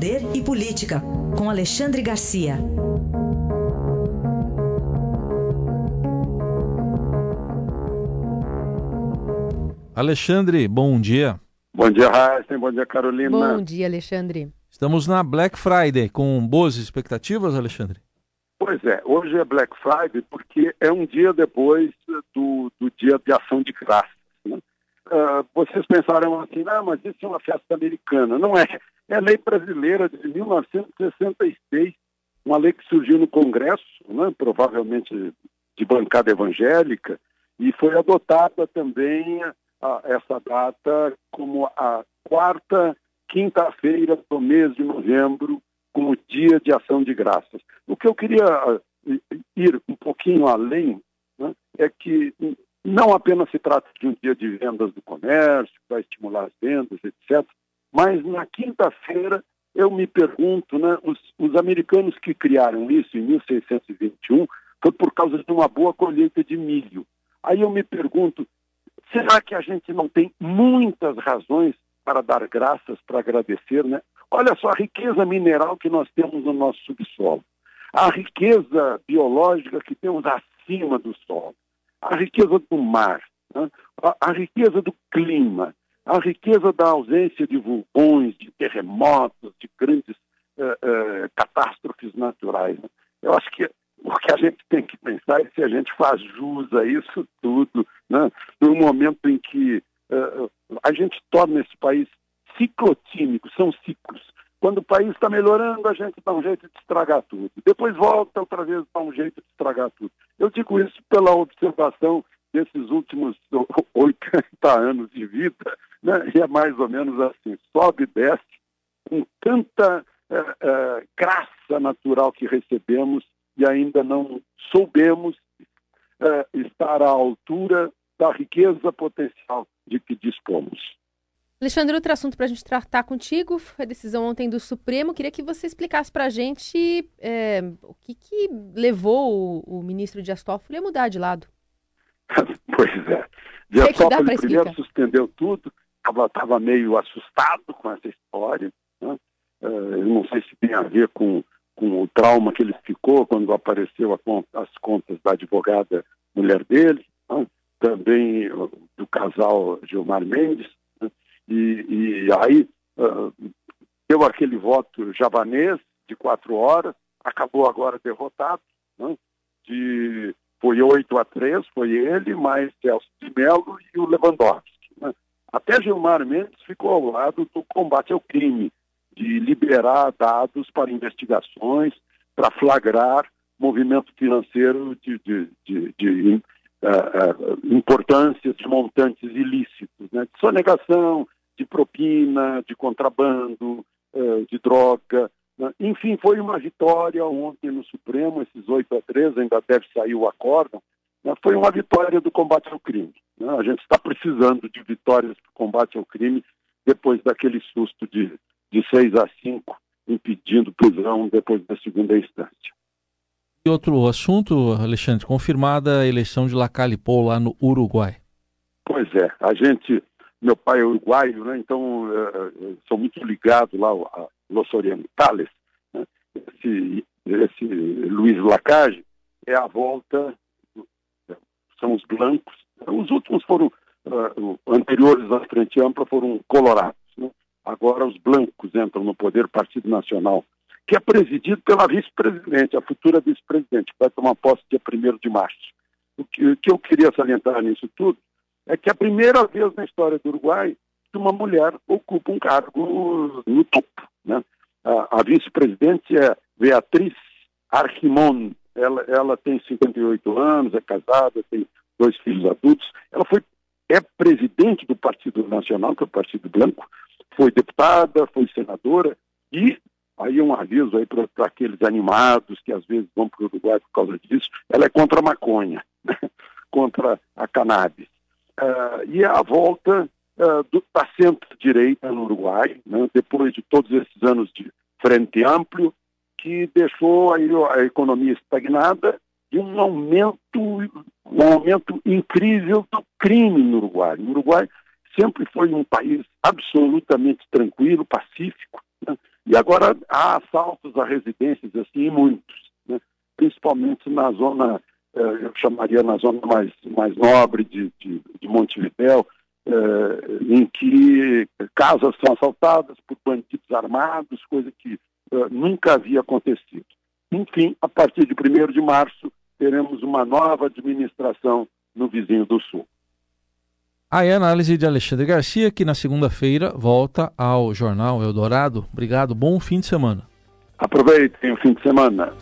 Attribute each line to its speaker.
Speaker 1: Poder e Política, com Alexandre Garcia.
Speaker 2: Alexandre, bom dia.
Speaker 3: Bom dia, Raíssa. Bom dia, Carolina.
Speaker 4: Bom dia, Alexandre.
Speaker 2: Estamos na Black Friday, com boas expectativas, Alexandre?
Speaker 3: Pois é, hoje é Black Friday porque é um dia depois do, do dia de ação de graças. Né? Uh, vocês pensaram assim, ah, mas isso é uma festa americana. Não é. É lei brasileira de 1966, uma lei que surgiu no Congresso, né, provavelmente de bancada evangélica, e foi adotada também a, essa data como a quarta quinta-feira do mês de novembro, como dia de ação de graças. O que eu queria ir um pouquinho além né, é que não apenas se trata de um dia de vendas do comércio, para estimular as vendas, etc., mas na quinta-feira eu me pergunto, né, os, os americanos que criaram isso em 1621 foi por causa de uma boa colheita de milho. Aí eu me pergunto, será que a gente não tem muitas razões para dar graças, para agradecer, né? Olha só a riqueza mineral que nós temos no nosso subsolo, a riqueza biológica que temos acima do solo, riqueza do mar, né? a, a riqueza do clima, a riqueza da ausência de vulcões, de terremotos, de grandes uh, uh, catástrofes naturais. Né? Eu acho que o que a gente tem que pensar é se a gente faz jus a isso tudo, né? no momento em que uh, a gente torna esse país ciclotímico, são ciclos. Quando o país está melhorando, a gente dá um jeito de estragar tudo. Depois volta outra vez, dá um jeito de estragar tudo. Eu digo isso pela observação desses últimos 80 anos de vida, né? e é mais ou menos assim, sobe e desce, com tanta é, é, graça natural que recebemos e ainda não soubemos é, estar à altura da riqueza potencial de que dispomos.
Speaker 4: Alexandre, outro assunto para a gente tratar contigo foi a decisão ontem do Supremo. Queria que você explicasse para a gente é, o que, que levou o, o, ministro Dias Toffoli a mudar de lado.
Speaker 3: pois é. Dias Toffoli primeiro suspendeu tudo, estava meio assustado com essa história. Né? Uh, eu não sei se tem a ver com, com o trauma que ele ficou quando apareceu as contas da advogada mulher dele, né? também do casal Gilmar Mendes. Né? E, e, aí uh, deu aquele voto javanês de quatro horas, acabou agora derrotado, né? de, foi 8 a 3, foi ele, mais Celso de Mello e o Lewandowski. Até Gilmar Mendes ficou ao lado do combate ao crime, de liberar dados para investigações, para flagrar movimento financeiro de, de, de, de uh, uh, importâncias de montantes ilícitos, né? de sonegação, de propina, de contrabando, uh, de droga. Né? Enfim, foi uma vitória ontem no Supremo, esses 8 a 3, ainda deve sair o acórdão, né? foi uma vitória do combate ao crime. Né? A gente está precisando de vitórias para o combate ao crime depois daquele susto de, de 6 a 5, impedindo prisão depois da segunda instância.
Speaker 2: E outro assunto, Alexandre, confirmada a eleição de Lacalle Pou lá no Uruguai.
Speaker 3: Pois é, a gente, meu pai é uruguaio, né, então uh, sou muito ligado lá a Los Orientales. Né, esse, esse Luiz Lacage é a volta, são os blancos os últimos foram, uh, anteriores à Frente Ampla, foram colorados. Né? Agora os blancos entram no poder Partido Nacional, que é presidido pela vice-presidente, a futura vice-presidente, que vai tomar posse dia 1 de março. O que, o que eu queria salientar nisso tudo é que é a primeira vez na história do Uruguai que uma mulher ocupa um cargo no topo. Né? A, a vice-presidente é Beatriz Archimon. Ela, ela tem 58 anos, é casada, tem dois filhos adultos. Ela foi é presidente do Partido Nacional, que é o Partido Branco, foi deputada, foi senadora e aí um aviso aí para aqueles animados que às vezes vão para o Uruguai por causa disso, ela é contra a maconha, né? contra a cannabis. Uh, e é a volta uh, do, da centro-direita no Uruguai, né? depois de todos esses anos de frente amplo, que deixou aí a economia estagnada e um aumento, um aumento incrível do crime no Uruguai. O Uruguai sempre foi um país absolutamente tranquilo, pacífico, né? E agora há assaltos a residências, assim, muitos, né? principalmente na zona, eu chamaria na zona mais, mais nobre de, de, de Montevidéu, eh, em que casas são assaltadas por bandidos armados, coisa que eh, nunca havia acontecido. Enfim, a partir de 1 de março, teremos uma nova administração no vizinho do Sul.
Speaker 2: Aí a análise de Alexandre Garcia, que na segunda-feira volta ao Jornal Eldorado. Obrigado, bom fim de semana.
Speaker 3: Aproveitem o fim de semana.